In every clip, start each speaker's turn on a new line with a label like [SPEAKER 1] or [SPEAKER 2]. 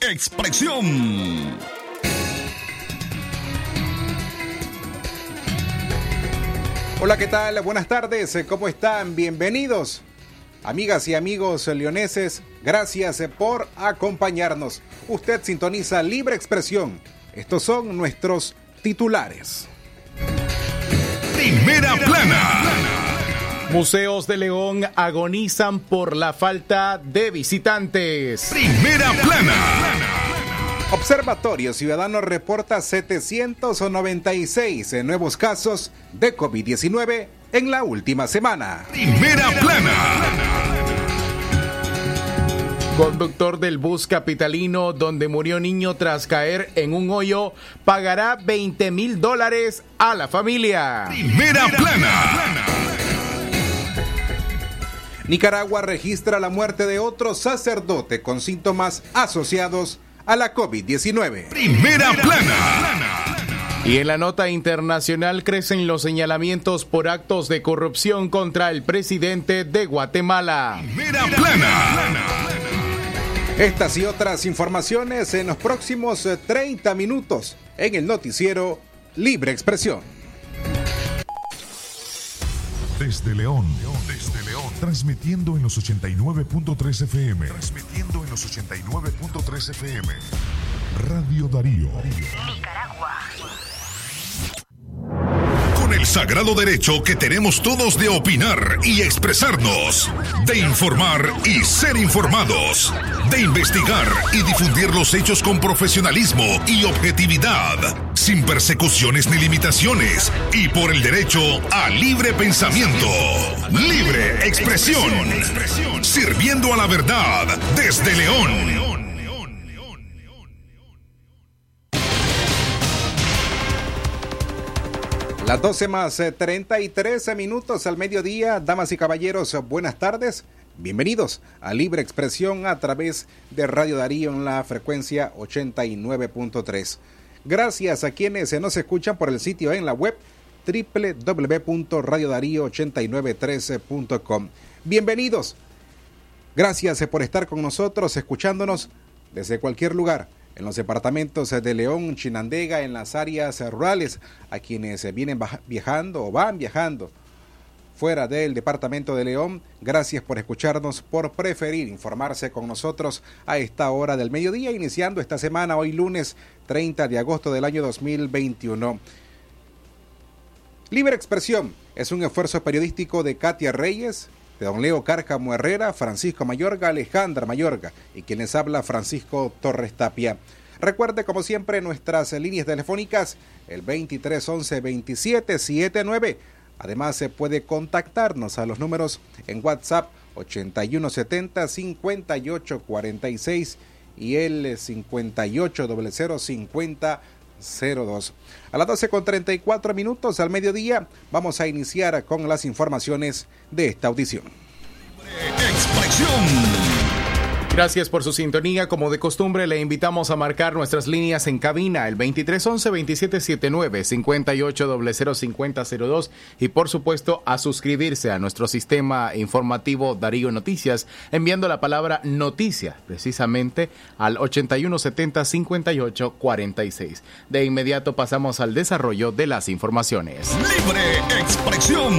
[SPEAKER 1] Expresión.
[SPEAKER 2] Hola, ¿qué tal? Buenas tardes, ¿cómo están? Bienvenidos. Amigas y amigos leoneses, gracias por acompañarnos. Usted sintoniza Libre Expresión. Estos son nuestros titulares.
[SPEAKER 1] Primera plana.
[SPEAKER 3] Museos de León agonizan por la falta de visitantes.
[SPEAKER 1] Primera plana.
[SPEAKER 2] Observatorio Ciudadano reporta 796 nuevos casos de COVID-19 en la última semana.
[SPEAKER 1] Primera plana.
[SPEAKER 3] Conductor del bus capitalino donde murió niño tras caer en un hoyo pagará 20 mil dólares a la familia.
[SPEAKER 1] Primera plana.
[SPEAKER 2] Nicaragua registra la muerte de otro sacerdote con síntomas asociados a la COVID-19.
[SPEAKER 1] Primera plana.
[SPEAKER 3] Y en la nota internacional crecen los señalamientos por actos de corrupción contra el presidente de Guatemala.
[SPEAKER 1] Primera plana.
[SPEAKER 2] Estas y otras informaciones en los próximos 30 minutos en el noticiero Libre Expresión.
[SPEAKER 4] Desde León, desde León, transmitiendo en los 89.3 FM. Transmitiendo en los 89.3 FM. Radio Darío.
[SPEAKER 5] Nicaragua.
[SPEAKER 1] Con el sagrado derecho que tenemos todos de opinar y expresarnos, de informar y ser informados, de investigar y difundir los hechos con profesionalismo y objetividad, sin persecuciones ni limitaciones, y por el derecho a libre pensamiento, libre expresión, sirviendo a la verdad desde León.
[SPEAKER 2] Las 12 más eh, 33 minutos al mediodía, damas y caballeros, buenas tardes. Bienvenidos a Libre Expresión a través de Radio Darío en la frecuencia 89.3. Gracias a quienes se nos escuchan por el sitio en la web www.radiodarío8913.com. Bienvenidos. Gracias por estar con nosotros, escuchándonos desde cualquier lugar en los departamentos de León, Chinandega, en las áreas rurales, a quienes vienen viajando o van viajando fuera del departamento de León. Gracias por escucharnos, por preferir informarse con nosotros a esta hora del mediodía, iniciando esta semana, hoy lunes 30 de agosto del año 2021. Libre Expresión es un esfuerzo periodístico de Katia Reyes, de don Leo Cárcamo Herrera, Francisco Mayorga, Alejandra Mayorga y quienes habla Francisco Torres Tapia. Recuerde, como siempre, nuestras líneas telefónicas, el 2311 2779. Además, se puede contactarnos a los números en WhatsApp 8170 5846 y el 580050 02. A las 12 con 34 minutos al mediodía vamos a iniciar con las informaciones de esta audición.
[SPEAKER 3] Gracias por su sintonía. Como de costumbre, le invitamos a marcar nuestras líneas en cabina, el 2311-2779-58005002 y por supuesto a suscribirse a nuestro sistema informativo Darío Noticias, enviando la palabra noticia precisamente al 8170-5846. De inmediato pasamos al desarrollo de las informaciones.
[SPEAKER 1] Libre expresión.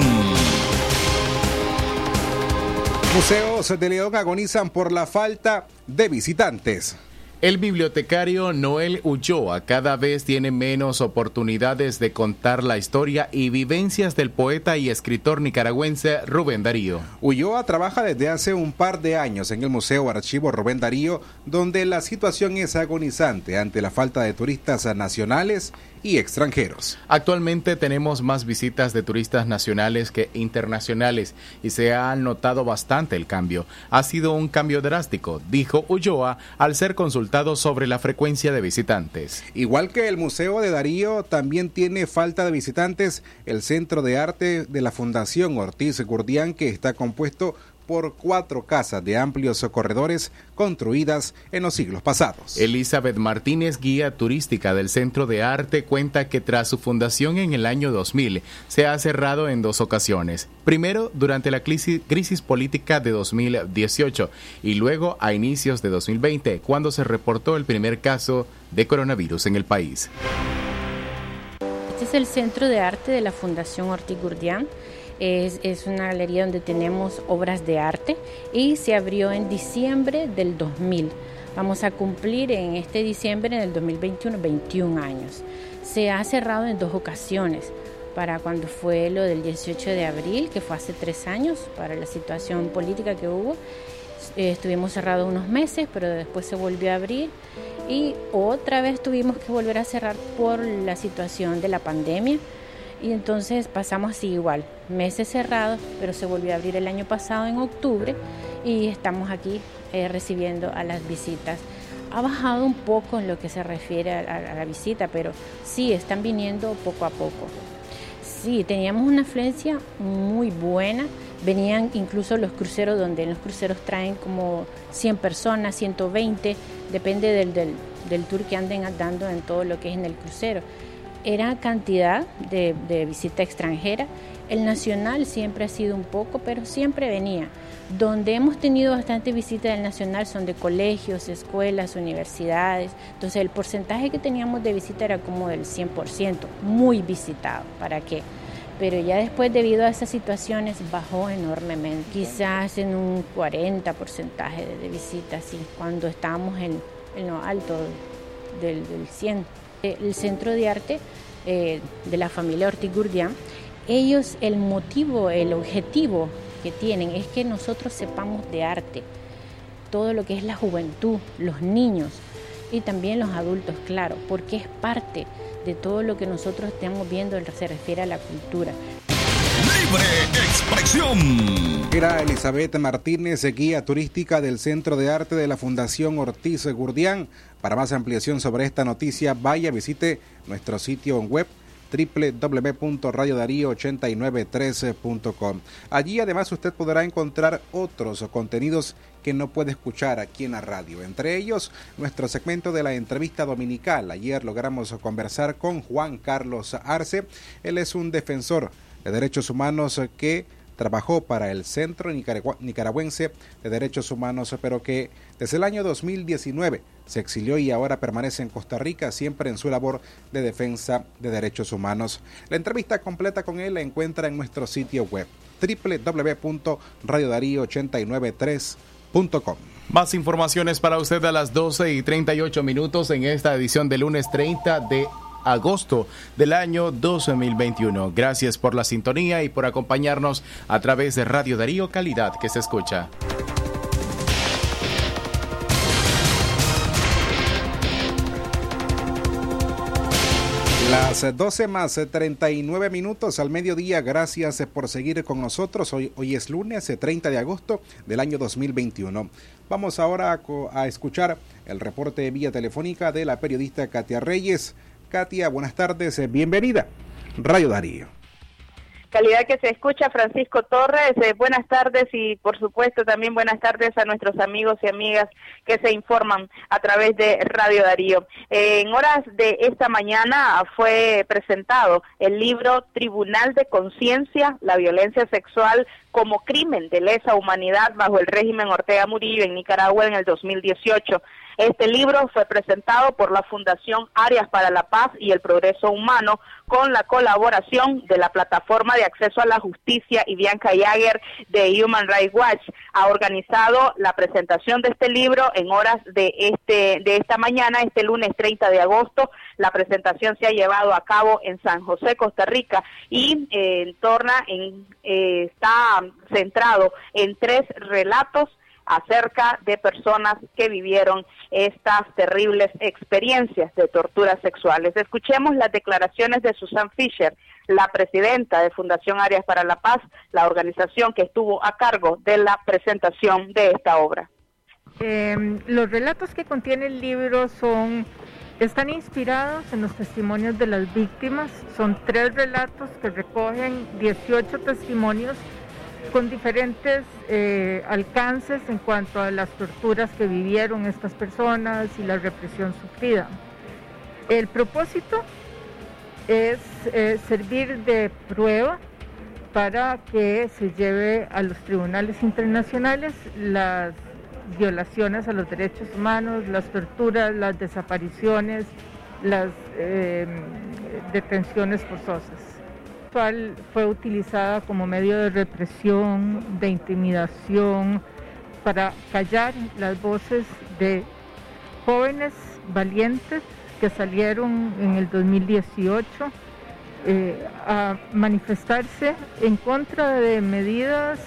[SPEAKER 2] Museos de León agonizan por la falta de visitantes.
[SPEAKER 3] El bibliotecario Noel Ulloa cada vez tiene menos oportunidades de contar la historia y vivencias del poeta y escritor nicaragüense Rubén Darío.
[SPEAKER 2] Ulloa trabaja desde hace un par de años en el Museo Archivo Rubén Darío, donde la situación es agonizante ante la falta de turistas nacionales y extranjeros.
[SPEAKER 3] Actualmente tenemos más visitas de turistas nacionales que internacionales y se ha notado bastante el cambio. Ha sido un cambio drástico, dijo Ulloa al ser consultado sobre la frecuencia de visitantes.
[SPEAKER 2] Igual que el Museo de Darío también tiene falta de visitantes, el Centro de Arte de la Fundación Ortiz Gurdián, que está compuesto por cuatro casas de amplios corredores construidas en los siglos pasados.
[SPEAKER 3] Elizabeth Martínez, guía turística del Centro de Arte, cuenta que tras su fundación en el año 2000 se ha cerrado en dos ocasiones. Primero, durante la crisis, crisis política de 2018 y luego a inicios de 2020, cuando se reportó el primer caso de coronavirus en el país.
[SPEAKER 5] Este es el Centro de Arte de la Fundación Ortiz Gurdián es, una galería donde tenemos obras de arte y se abrió en diciembre del 2000. Vamos a cumplir en este diciembre del 2021 21 años. Se ha cerrado en dos ocasiones para cuando fue lo del 18 de abril, que fue hace tres años, para la situación política que hubo. Eh, estuvimos cerrados unos meses, pero después se volvió a abrir y otra vez tuvimos que volver a cerrar por la situación de la pandemia. Y entonces pasamos así igual, meses cerrados, pero se volvió a abrir el año pasado en octubre y estamos aquí eh, recibiendo a las visitas. Ha bajado un poco en lo que se refiere a, la visita, pero sí están viniendo poco a poco. Sí, teníamos una afluencia muy buena. Venían incluso los cruceros, donde los cruceros traen como 100 personas, 120, depende del, del, del tour que anden dando en todo lo que es en el crucero era cantidad de, visita extranjera. El nacional siempre ha sido un poco, pero siempre venía. Donde hemos tenido bastante visita del nacional son de colegios, escuelas, universidades. Entonces el porcentaje que teníamos de visita era como del 100%, muy visitado. ¿Para qué? Pero ya después, debido a esas situaciones, bajó enormemente. Quizás en un 40 porcentaje de, visitas, cuando estábamos en, lo alto del, del 100 el Centro de Arte eh, de la familia Ortiz Gurdián, ellos el motivo, el objetivo que tienen es que nosotros sepamos de arte, todo lo que es la juventud, los niños y también los adultos, claro, porque es parte de todo lo que nosotros estamos viendo se refiere a la cultura.
[SPEAKER 1] Expresión.
[SPEAKER 2] Era Elizabeth Martínez, guía turística del Centro de Arte de la Fundación Ortiz Gurdián. Para más ampliación sobre esta noticia, vaya, visite nuestro sitio web www.radiodarío8913.com. Allí además usted podrá encontrar otros contenidos que no puede escuchar aquí en la radio. Entre ellos, nuestro segmento de la entrevista dominical. Ayer logramos conversar con Juan Carlos Arce. Él es un defensor de derechos humanos que trabajó para el Centro Nicaragüense de Derechos Humanos, pero que desde el año 2019 se exilió y ahora permanece en Costa Rica, siempre en su labor de defensa de derechos humanos. La entrevista completa con él la encuentra en nuestro sitio web www.radiodarío893.com.
[SPEAKER 3] Más informaciones para usted a las 12 y 38 minutos en esta edición de lunes 30 de agosto del año 2021. Gracias por la sintonía y por acompañarnos a través de Radio Darío Calidad que se escucha.
[SPEAKER 2] Las 12 más 39 minutos al mediodía, gracias por seguir con nosotros. Hoy, hoy es lunes 30 de agosto del año 2021. Vamos ahora a, a escuchar el reporte vía telefónica de la periodista Katia Reyes. Katia, buenas tardes, eh, bienvenida. Rayo Darío.
[SPEAKER 6] Calidad que se escucha, Francisco Torres, eh, buenas tardes y por supuesto también buenas tardes a nuestros amigos y amigas que se informan a través de Radio Darío. Eh, en horas de esta mañana fue presentado el libro Tribunal de Conciencia, la violencia sexual como crimen de lesa humanidad bajo el régimen Ortega Murillo en Nicaragua en el 2018. Este libro fue presentado por la Fundación Áreas para la Paz y el Progreso Humano con la colaboración de la Plataforma de Acceso a la Justicia y Bianca Jager de Human Rights Watch. Ha organizado la presentación de este libro en horas de este de esta mañana, este lunes 30 de agosto. La presentación se ha llevado a cabo en San José, Costa Rica y eh, torna eh, está centrado en tres relatos acerca de personas que vivieron estas terribles experiencias de torturas sexuales. Escuchemos las declaraciones de Susan Fisher, la presidenta de Fundación Áreas para la Paz, la organización que estuvo a cargo de la presentación de esta obra.
[SPEAKER 7] Em, los relatos que contiene el libro son están inspirados en los testimonios de las víctimas. Son tres relatos que recogen 18 testimonios con diferentes eh, alcances en cuanto a las torturas que vivieron estas personas y la represión sufrida. El propósito es eh, servir de prueba para que se lleve a los tribunales internacionales las violaciones a los derechos humanos, las torturas, las desapariciones, las em, detenciones forzosas. Fue utilizada como medio de represión, de intimidación, para callar las voces de jóvenes valientes que salieron en el 2018 eh, a manifestarse en contra de medidas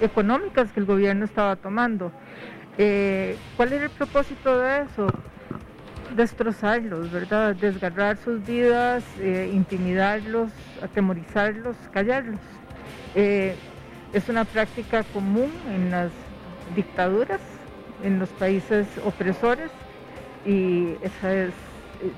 [SPEAKER 7] económicas que el gobierno estaba tomando. Eh, ¿Cuál era el propósito de eso? Destrozarlos, ¿verdad? Desgarrar sus vidas, eh, intimidarlos, atemorizarlos, callarlos. es una práctica común en las dictaduras, en los países opresores y esa es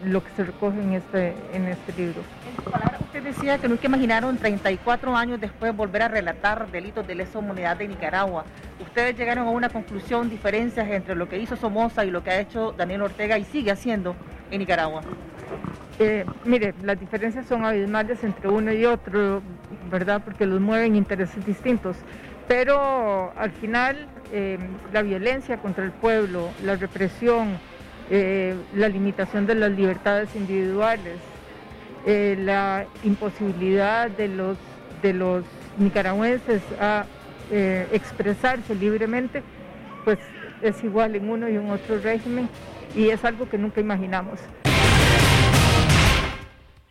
[SPEAKER 7] lo que se recoge en este, en este libro.
[SPEAKER 8] En su palabra, usted decía que nunca imaginaron 34 años después volver a relatar delitos de lesa humanidad de Nicaragua. Ustedes llegaron a una conclusión, diferencias entre lo que hizo Somoza y lo que ha hecho Daniel Ortega y sigue haciendo en Nicaragua.
[SPEAKER 7] Eh, mire, las diferencias son abismales entre uno y otro, ¿verdad? Porque los mueven intereses distintos. Pero al final, eh, la violencia contra el pueblo, la represión, eh, la limitación de las libertades individuales, eh, la imposibilidad de los, de los nicaragüenses a eh, expresarse libremente, pues es igual en uno y en otro régimen y es algo que nunca imaginamos.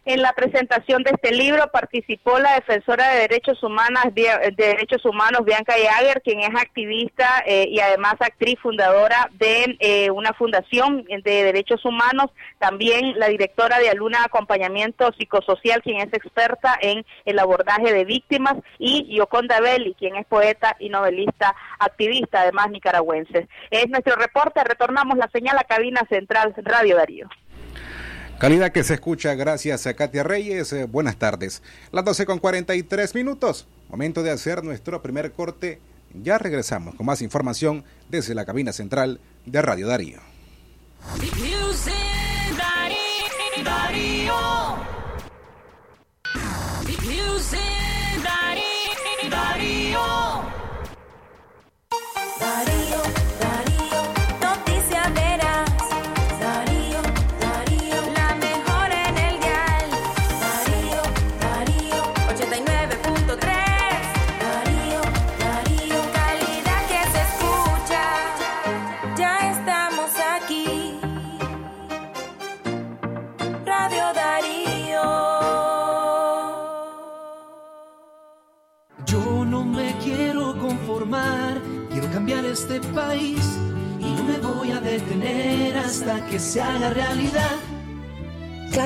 [SPEAKER 6] En la presentación de este libro participó la defensora de derechos humanos, de derechos humanos Bianca Jager, quien es activista eh, y además actriz fundadora de eh, una fundación de derechos humanos, también la directora de Aluna Acompañamiento Psicosocial, quien es experta en el abordaje de víctimas, y Yoconda Belli, quien es poeta y novelista activista, además nicaragüense. Es nuestro reporte, retornamos la señal a cabina central Radio Darío.
[SPEAKER 2] Calidad que se escucha gracias a Katia Reyes. Eh, buenas tardes. Las 12 con 43 minutos. Momento de hacer nuestro primer corte. Ya regresamos con más información desde la cabina central de Radio Darío.
[SPEAKER 9] este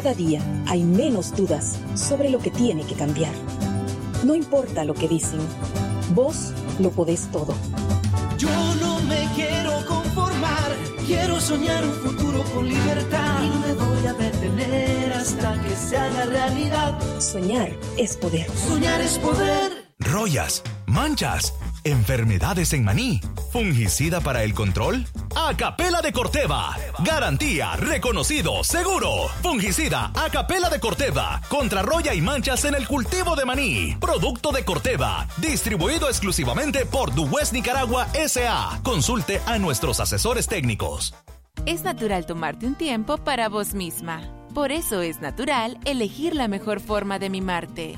[SPEAKER 10] Cada día hay menos dudas sobre lo que tiene que cambiar. No importa lo que dicen, vos lo podés todo.
[SPEAKER 9] Yo no me quiero conformar, quiero soñar un futuro con libertad y no me voy a detener hasta que se haga realidad.
[SPEAKER 10] Soñar es poder.
[SPEAKER 9] Soñar es poder.
[SPEAKER 11] Rollas, manchas Enfermedades en maní. ¿Fungicida para el control? Acapela de Corteva. Garantía, reconocido, seguro. Fungicida Acapela de Corteva. Contra roya y manchas en el cultivo de maní. Producto de Corteva. Distribuido exclusivamente por Duwest Nicaragua S.A. Consulte a nuestros asesores técnicos.
[SPEAKER 12] Es natural tomarte un tiempo para vos misma. Por eso es natural elegir la mejor forma de mimarte.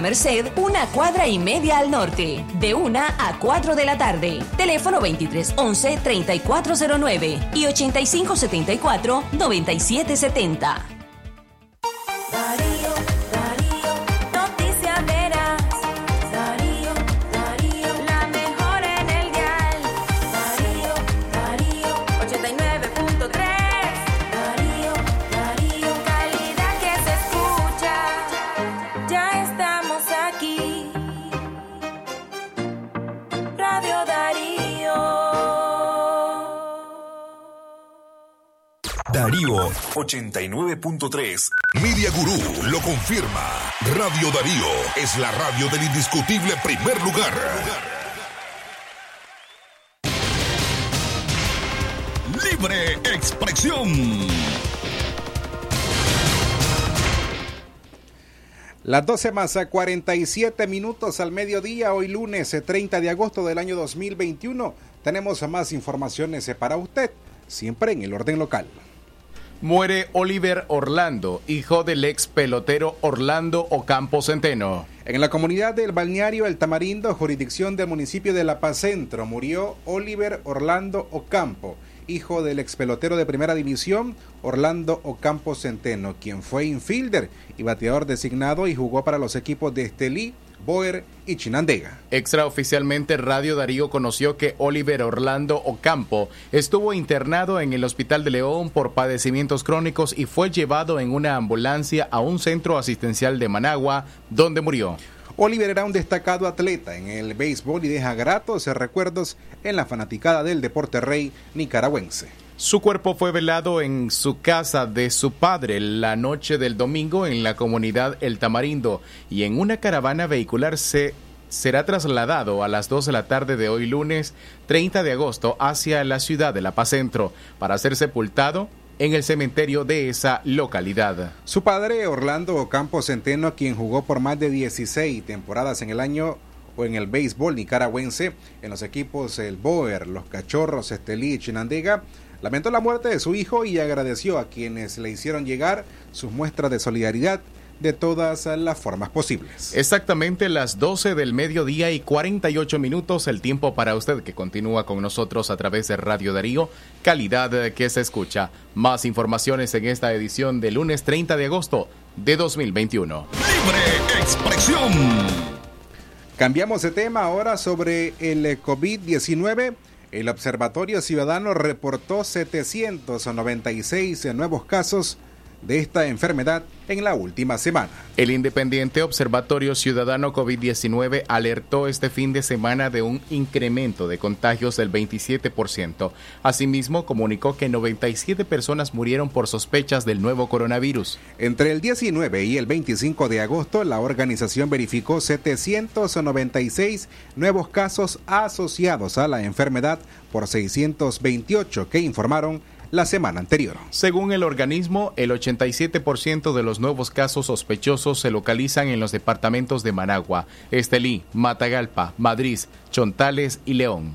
[SPEAKER 13] Merced, una cuadra y media al norte, de 1 a 4 de la tarde. Teléfono 2311-3409 y 8574-9770.
[SPEAKER 1] 89.3. Media Gurú lo confirma. Radio Darío es la radio del indiscutible primer lugar. Libre expresión.
[SPEAKER 2] Las 12 más a 47 minutos al mediodía, hoy lunes eh, 30 de agosto del año 2021. Tenemos más informaciones eh, para usted, siempre en el orden local.
[SPEAKER 3] Muere Oliver Orlando, hijo del ex pelotero Orlando Ocampo Centeno.
[SPEAKER 2] En la comunidad del balneario El Tamarindo, jurisdicción del municipio de La Paz Centro, murió Oliver Orlando Ocampo, hijo del ex pelotero de primera división Orlando Ocampo Centeno, quien fue infielder y bateador designado y jugó para los equipos de Estelí, Boer y Chinandega.
[SPEAKER 3] Extraoficialmente, Radio Darío conoció que Oliver Orlando Ocampo estuvo internado en el Hospital de León por padecimientos crónicos y fue llevado en una ambulancia a un centro asistencial de Managua, donde murió.
[SPEAKER 2] Oliver era un destacado atleta en el béisbol y deja gratos recuerdos en la fanaticada del deporte rey nicaragüense.
[SPEAKER 3] Su cuerpo fue velado en su casa de su padre la noche del domingo en la comunidad El Tamarindo y en una caravana vehicular se será trasladado a las 2 de la tarde de hoy lunes 30 de agosto hacia la ciudad de La Paz Centro para ser sepultado en el cementerio de esa localidad.
[SPEAKER 2] Su padre, Orlando Ocampo Centeno, quien jugó por más de 16 temporadas en el año o en el béisbol nicaragüense, en los equipos El Boer, Los Cachorros, Estelí y Chinandega, lamentó la muerte de su hijo y agradeció a quienes le hicieron llegar sus muestras de solidaridad de todas las formas posibles.
[SPEAKER 3] Exactamente las 12 del mediodía y 48 minutos, el tiempo para usted que continúa con nosotros a través de Radio Darío, calidad que se escucha. Más informaciones en esta edición de lunes 30 de agosto de 2021.
[SPEAKER 1] Libre expresión.
[SPEAKER 2] Cambiamos de tema ahora sobre el eh, COVID-19. El Observatorio Ciudadano reportó 796 nuevos casos de esta enfermedad en la última semana.
[SPEAKER 3] El Independiente Observatorio Ciudadano COVID-19 alertó este fin de semana de un incremento de contagios del 27%. Asimismo, comunicó que 97 personas murieron por sospechas del nuevo coronavirus.
[SPEAKER 2] Entre el 19 y el 25 de agosto, la organización verificó 796 nuevos casos asociados a la enfermedad por 628 que informaron la semana anterior.
[SPEAKER 3] Según el organismo, el 87% de los nuevos casos sospechosos se localizan en los departamentos de Managua, Estelí, Matagalpa, Madrid, Chontales y León.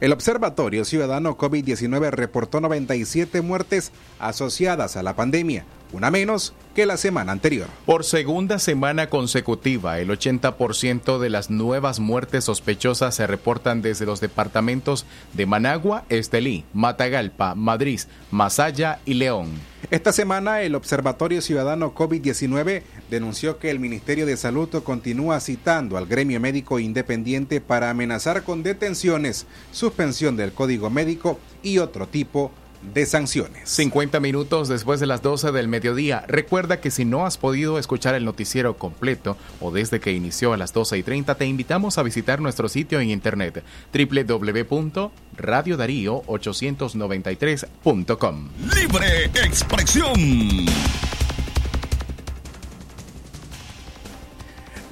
[SPEAKER 2] El Observatorio Ciudadano COVID-19 reportó 97 muertes asociadas a la pandemia, una menos que la semana anterior.
[SPEAKER 3] Por segunda semana consecutiva, el 80% de las nuevas muertes sospechosas se reportan desde los departamentos de Managua, Estelí, Matagalpa, Madrid, Masaya y León.
[SPEAKER 2] Esta semana el Observatorio Ciudadano COVID-19 denunció que el Ministerio de Salud continúa citando al gremio médico independiente para amenazar con detenciones, suspensión del código médico y otro tipo de sanciones.
[SPEAKER 3] 50 minutos después de las 12 del mediodía. Recuerda que si no has podido escuchar el noticiero completo o desde que inició a las 12 y 30, te invitamos a visitar nuestro sitio en internet www.radiodarío893.com.
[SPEAKER 1] Libre expresión.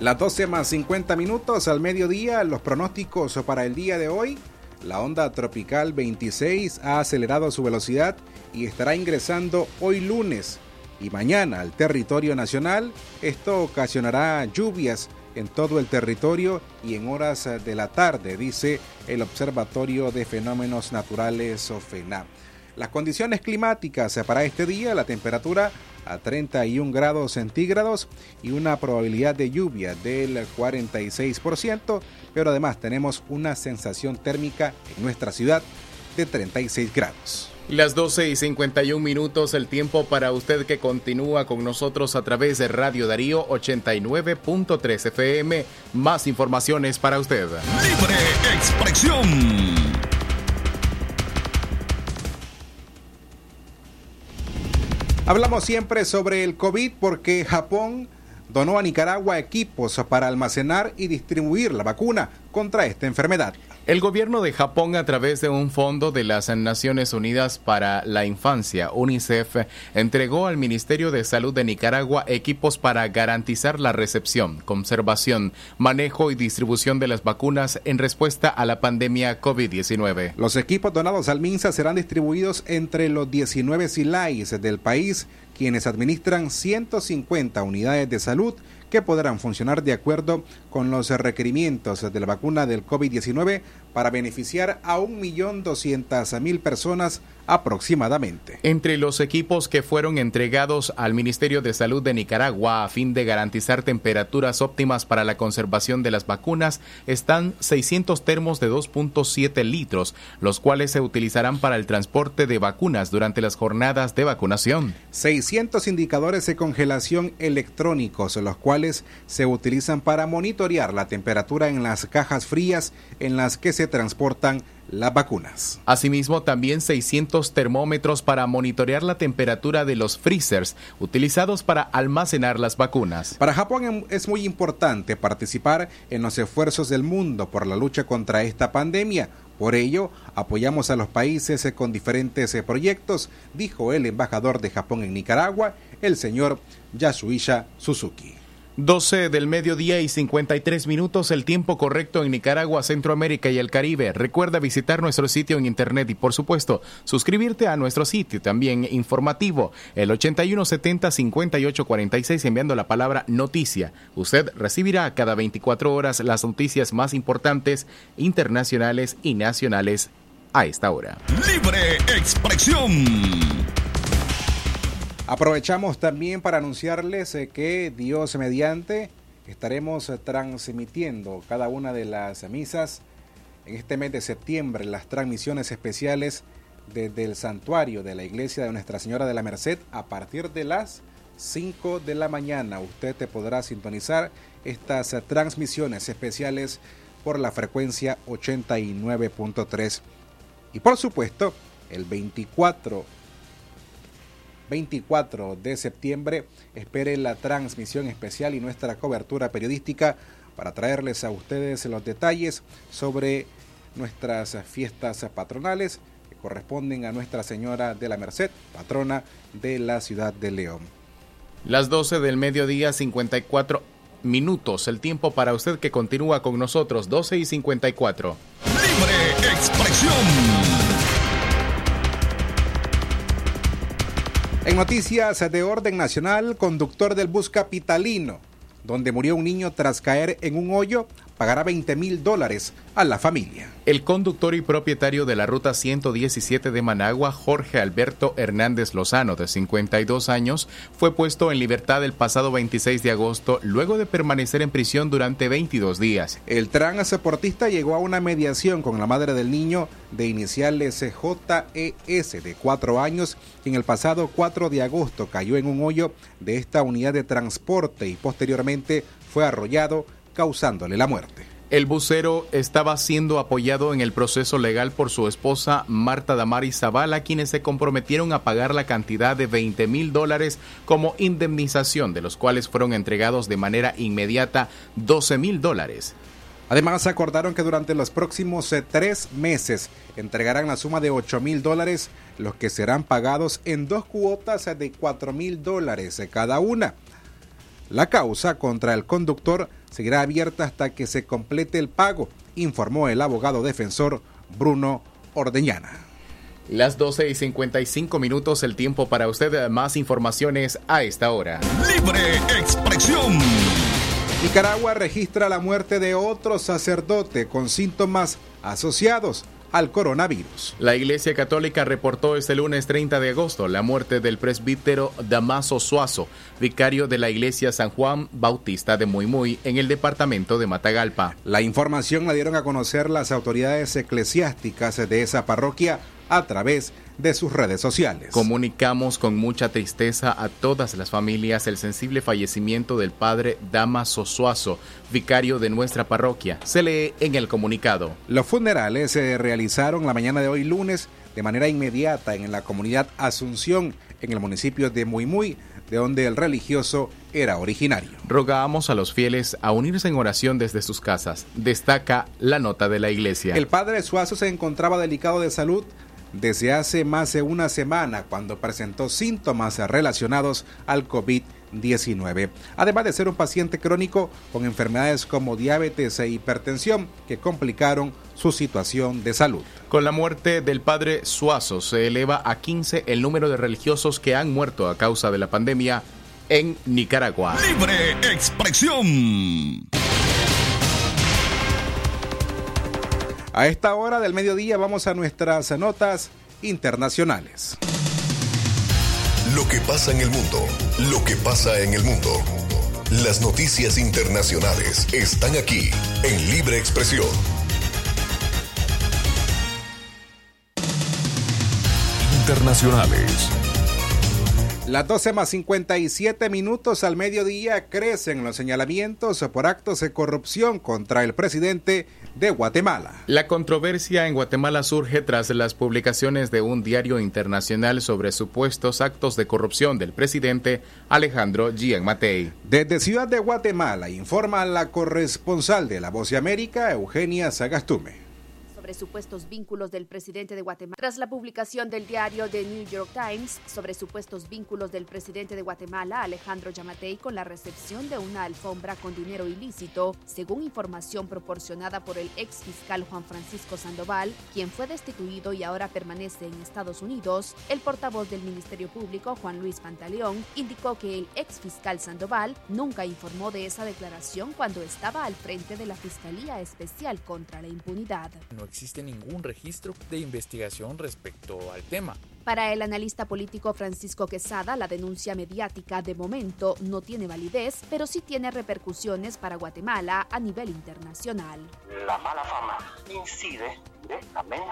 [SPEAKER 2] Las 12 más 50 minutos al mediodía, los pronósticos para el día de hoy. La onda tropical 26 ha acelerado su velocidad y estará ingresando hoy lunes y mañana al territorio nacional. Esto ocasionará lluvias en todo el territorio y en horas de la tarde, dice el Observatorio de Fenómenos Naturales OFENA. Las condiciones climáticas para este día, la temperatura a 31 grados centígrados y una probabilidad de lluvia del 46%, pero además tenemos una sensación térmica en nuestra ciudad de 36 grados.
[SPEAKER 3] Las 12 y 51 minutos, el tiempo para usted que continúa con nosotros a través de Radio Darío 89.3 FM. Más informaciones para usted.
[SPEAKER 14] Libre expresión.
[SPEAKER 2] Hablamos siempre sobre el COVID porque Japón donó a Nicaragua equipos para almacenar y distribuir la vacuna contra esta enfermedad.
[SPEAKER 3] El gobierno de Japón, a través de un fondo de las Naciones Unidas para la Infancia, UNICEF, entregó al Ministerio de Salud de Nicaragua equipos para garantizar la recepción, conservación, manejo y distribución de las vacunas en respuesta a la pandemia COVID-19.
[SPEAKER 2] Los equipos donados al MINSA serán distribuidos entre los 19 SILAIs del país, quienes administran 150 unidades de salud que podrán funcionar de acuerdo con los requerimientos de la vacuna del COVID-19 para beneficiar a 1.200.000 personas aproximadamente.
[SPEAKER 3] Entre los equipos que fueron entregados al Ministerio de Salud de Nicaragua a fin de garantizar temperaturas óptimas para la conservación de las vacunas están 600 termos de 2.7 litros, los cuales se utilizarán para el transporte de vacunas durante las jornadas de vacunación.
[SPEAKER 2] 600 indicadores de congelación electrónicos, los cuales se utilizan para monitorear la temperatura en las cajas frías en las que se transportan las vacunas.
[SPEAKER 3] Asimismo, también 600 termómetros para monitorear la temperatura de los freezers utilizados para almacenar las vacunas.
[SPEAKER 2] Para Japón em, es muy importante participar en los esfuerzos del mundo por la lucha contra esta pandemia. Por ello, apoyamos a los países con diferentes eh, proyectos, dijo el embajador de Japón en Nicaragua, el señor Yasuisha Suzuki.
[SPEAKER 3] 12 del mediodía y 53 minutos, el tiempo correcto en Nicaragua, Centroamérica y el Caribe. Recuerda visitar nuestro sitio en internet y, por supuesto, suscribirte a nuestro sitio también informativo, el 8170-5846, enviando la palabra noticia. Usted recibirá cada 24 horas las noticias más importantes, internacionales y nacionales a esta hora.
[SPEAKER 14] Libre expresión.
[SPEAKER 2] Aprovechamos también para anunciarles eh, que Dios mediante estaremos eh, transmitiendo cada una de las misas en este mes de septiembre, las transmisiones especiales desde el santuario de la iglesia de Nuestra Señora de la Merced a partir de las 5 de la mañana. Usted te podrá sintonizar estas eh, transmisiones especiales por la frecuencia 89.3. Y por supuesto, el 24 24 de septiembre. Espere la transmisión especial y nuestra cobertura periodística para traerles a ustedes los detalles sobre nuestras fiestas patronales que corresponden a Nuestra Señora de la Merced, patrona de la ciudad de León.
[SPEAKER 3] Las 12 del mediodía, 54 minutos. El tiempo para usted que continúa con nosotros, 12 y 54.
[SPEAKER 14] Libre expresión.
[SPEAKER 2] En noticias de orden nacional, conductor del bus capitalino, donde murió un niño tras caer en un hoyo, pagará 20 mil dólares a la familia.
[SPEAKER 3] El conductor y propietario de la ruta 117 de Managua, Jorge Alberto Hernández Lozano, de 52 años, fue puesto en libertad el pasado 26 de agosto luego de permanecer en prisión durante 22 días.
[SPEAKER 2] El transportista llegó a una mediación con la madre del niño de iniciales JES de 4 años, quien el pasado 4 de agosto cayó en un hoyo de esta unidad de transporte y posteriormente fue arrollado causándole la muerte.
[SPEAKER 3] El bucero estaba siendo apoyado en el proceso legal por su esposa Marta Damaris Zavala, quienes se comprometieron a pagar la cantidad de 20 mil dólares como indemnización, de los cuales fueron entregados de manera inmediata 12 mil dólares.
[SPEAKER 2] Además, acordaron que durante los próximos eh, tres meses entregarán la suma de 8 mil dólares, los que serán pagados en dos cuotas de 4 mil dólares eh, cada una. La causa contra el conductor seguirá abierta hasta que se complete el pago, informó el abogado defensor Bruno Ordeñana.
[SPEAKER 3] Las 12 y 55 minutos, el tiempo para usted. Más informaciones a esta hora.
[SPEAKER 1] Libre expresión.
[SPEAKER 2] Nicaragua registra la muerte de otro sacerdote con síntomas asociados al coronavirus.
[SPEAKER 3] La Iglesia Católica reportó este lunes 30 de agosto la muerte del presbítero Damaso Suazo, vicario de la Iglesia San Juan Bautista de Muy Muy en el departamento de Matagalpa.
[SPEAKER 2] La información la dieron a conocer las autoridades eclesiásticas de esa parroquia a través de sus redes sociales.
[SPEAKER 3] Comunicamos con mucha tristeza a todas las familias el sensible fallecimiento del padre Damaso Suazo, vicario de nuestra parroquia. Se lee en el comunicado.
[SPEAKER 2] Los funerales se realizaron la mañana de hoy lunes de manera inmediata en la comunidad Asunción, en el municipio de Muy Muy, de donde el religioso era originario.
[SPEAKER 3] Rogamos a los fieles a unirse en oración desde sus casas. Destaca la nota de la iglesia.
[SPEAKER 2] El padre Suazo se encontraba delicado de salud desde hace más de una semana cuando presentó síntomas relacionados al COVID-19, además de ser un paciente crónico con enfermedades como diabetes e hipertensión que complicaron su situación de salud.
[SPEAKER 3] Con la muerte del padre Suazo se eleva a 15 el número de religiosos que han muerto a causa de la pandemia en Nicaragua.
[SPEAKER 1] Libre expresión.
[SPEAKER 2] A esta hora del mediodía vamos a nuestras notas internacionales.
[SPEAKER 4] Lo que pasa en el mundo, lo que pasa en el mundo. Las noticias internacionales están aquí en Libre Expresión. Internacionales.
[SPEAKER 2] Las 12 más 57 minutos al mediodía crecen los señalamientos por actos de corrupción contra el presidente de Guatemala.
[SPEAKER 3] La controversia en Guatemala surge tras las publicaciones de un diario internacional sobre supuestos actos de corrupción del presidente Alejandro Gian Matei.
[SPEAKER 2] Desde Ciudad de Guatemala informa la corresponsal de La Voz de América, Eugenia Sagastume
[SPEAKER 15] sobre supuestos vínculos del presidente de Guatemala. Tras la publicación del diario The New York Times sobre supuestos vínculos del presidente de Guatemala, Alejandro Yamatei, con la recepción de una alfombra con dinero ilícito, según información proporcionada por el ex fiscal Juan Francisco Sandoval, quien fue destituido y ahora permanece en Estados Unidos, el portavoz del Ministerio Público, Juan Luis Pantaleón, indicó que el ex fiscal Sandoval nunca informó de esa declaración cuando estaba al frente de la Fiscalía Especial contra la Impunidad.
[SPEAKER 16] Existe ningún registro de investigación respecto al tema.
[SPEAKER 15] Para el analista político Francisco Quesada, la denuncia mediática de momento no tiene validez, pero sí tiene repercusiones para Guatemala a nivel internacional.
[SPEAKER 17] La mala fama incide directamente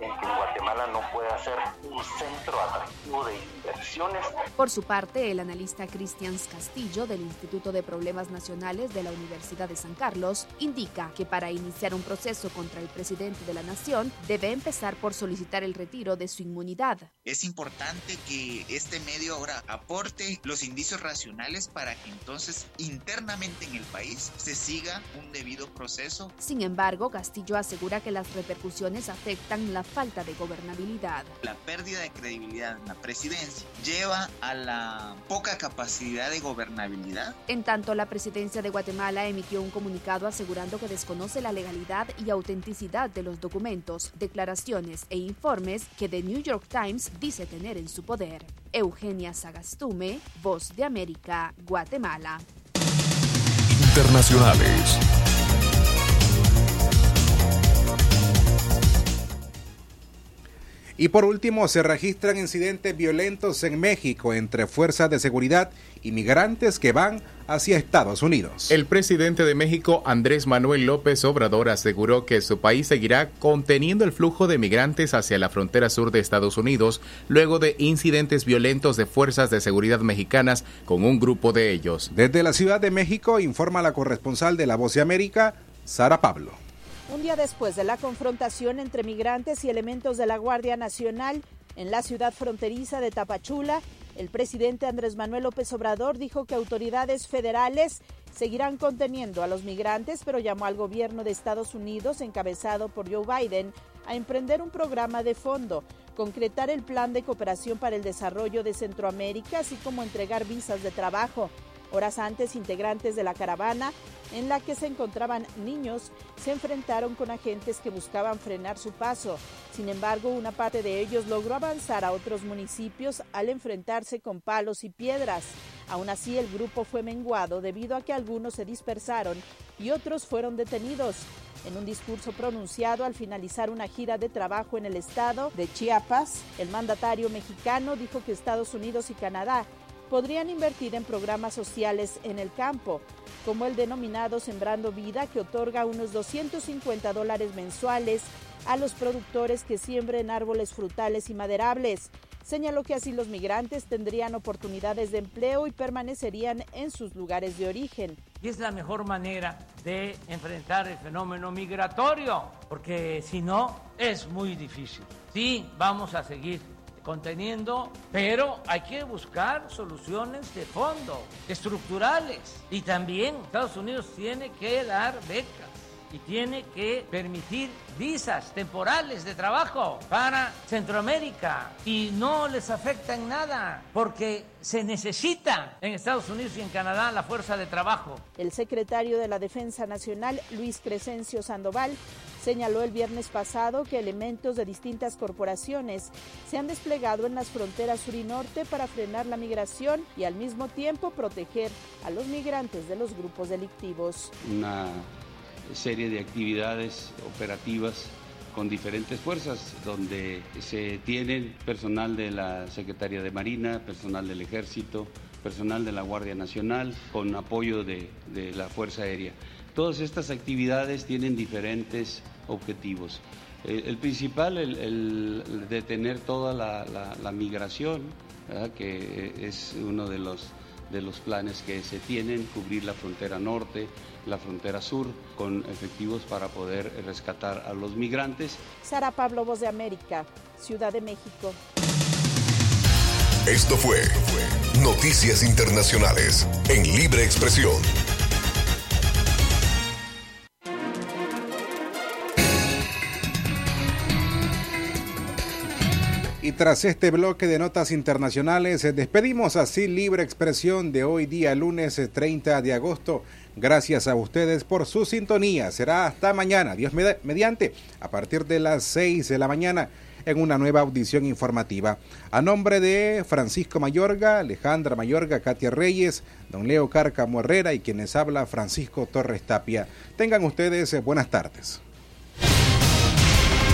[SPEAKER 17] en que Guatemala no pueda ser un centro atractivo de inversiones.
[SPEAKER 15] Por su parte, el analista Cristian Castillo del Instituto de Problemas Nacionales de la Universidad de San Carlos indica que para iniciar un proceso contra el presidente de la nación debe empezar por solicitar el retiro de su inmunidad.
[SPEAKER 18] Es importante que este medio ahora aporte los indicios racionales para que entonces internamente en el país se siga un debido proceso.
[SPEAKER 15] Sin embargo, Castillo asegura que las repercusiones afectan la falta de gobernabilidad.
[SPEAKER 18] La pérdida de credibilidad en la presidencia lleva a la poca capacidad de gobernabilidad.
[SPEAKER 15] En tanto, la presidencia de Guatemala emitió un comunicado asegurando que desconoce la legalidad y autenticidad de los documentos, declaraciones e informes que The New York Times dice tener en su poder. Eugenia Sagastume, Voz de América, Guatemala.
[SPEAKER 4] Internacionales.
[SPEAKER 2] Y por último, se registran incidentes violentos en México entre fuerzas de seguridad y migrantes que van hacia Estados Unidos.
[SPEAKER 3] El presidente de México, Andrés Manuel López Obrador, aseguró que su país seguirá conteniendo el flujo de migrantes hacia la frontera sur de Estados Unidos luego de incidentes violentos de fuerzas de seguridad mexicanas con un grupo de ellos.
[SPEAKER 2] Desde la Ciudad de México informa la corresponsal de La Voz de América, Sara Pablo.
[SPEAKER 19] Un día después de la confrontación entre migrantes y elementos de la Guardia Nacional en la ciudad fronteriza de Tapachula, el presidente Andrés Manuel López Obrador dijo que autoridades federales seguirán conteniendo a los migrantes, pero llamó al gobierno de Estados Unidos, encabezado por Joe Biden, a emprender un programa de fondo, concretar el plan de cooperación para el desarrollo de Centroamérica, así como entregar visas de trabajo. Horas antes, integrantes de la caravana en la que se encontraban niños se enfrentaron con agentes que buscaban frenar su paso. Sin embargo, una parte de ellos logró avanzar a otros municipios al enfrentarse con palos y piedras. Aún así, el grupo fue menguado debido a que algunos se dispersaron y otros fueron detenidos. En un discurso pronunciado al finalizar una gira de trabajo en el estado de Chiapas, el mandatario mexicano dijo que Estados Unidos y Canadá podrían invertir en programas sociales en el campo, como el denominado Sembrando Vida, que otorga unos 250 dólares mensuales a los productores que siembren árboles frutales y maderables. Señaló que así los migrantes tendrían oportunidades de empleo y permanecerían en sus lugares de origen.
[SPEAKER 20] Y es la mejor manera de enfrentar el fenómeno migratorio, porque si no, es muy difícil. Sí, vamos a seguir conteniendo, pero hay que buscar soluciones de fondo, estructurales. Y también Estados Unidos tiene que dar becas y tiene que permitir visas temporales de trabajo para Centroamérica y no les afecta en nada porque se necesita en Estados Unidos y en Canadá la fuerza de trabajo.
[SPEAKER 19] El secretario de la Defensa Nacional, Luis Crescencio Sandoval, señaló el viernes pasado que elementos de distintas corporaciones se han desplegado en las fronteras sur y norte para frenar la migración y al mismo tiempo proteger a los migrantes de los grupos delictivos.
[SPEAKER 21] Una serie de actividades operativas con diferentes fuerzas, donde se tienen personal de la Secretaría de Marina, personal del Ejército, personal de la Guardia Nacional, con apoyo de, la Fuerza Aérea. Todas estas actividades tienen diferentes objetivos. El, el principal, el, detener toda la, la, la migración, ¿verdad? que es uno de los, de los planes que se tienen, cubrir la frontera norte, la frontera sur, con efectivos para poder rescatar a los migrantes.
[SPEAKER 19] Sara Pablo, Voz de América, Ciudad de México.
[SPEAKER 1] Esto fue Noticias Internacionales en Libre Expresión.
[SPEAKER 2] Y tras este bloque de notas internacionales, despedimos así Libre Expresión de hoy día lunes 30 de agosto. Gracias a ustedes por su sintonía. Será hasta mañana, Dios mediante, a partir de las 6 de la mañana en una nueva audición informativa. A nombre de Francisco Mayorga, Alejandra Mayorga, Katia Reyes, don Leo Cárcamo Herrera y quienes habla Francisco Torres Tapia. Tengan ustedes buenas tardes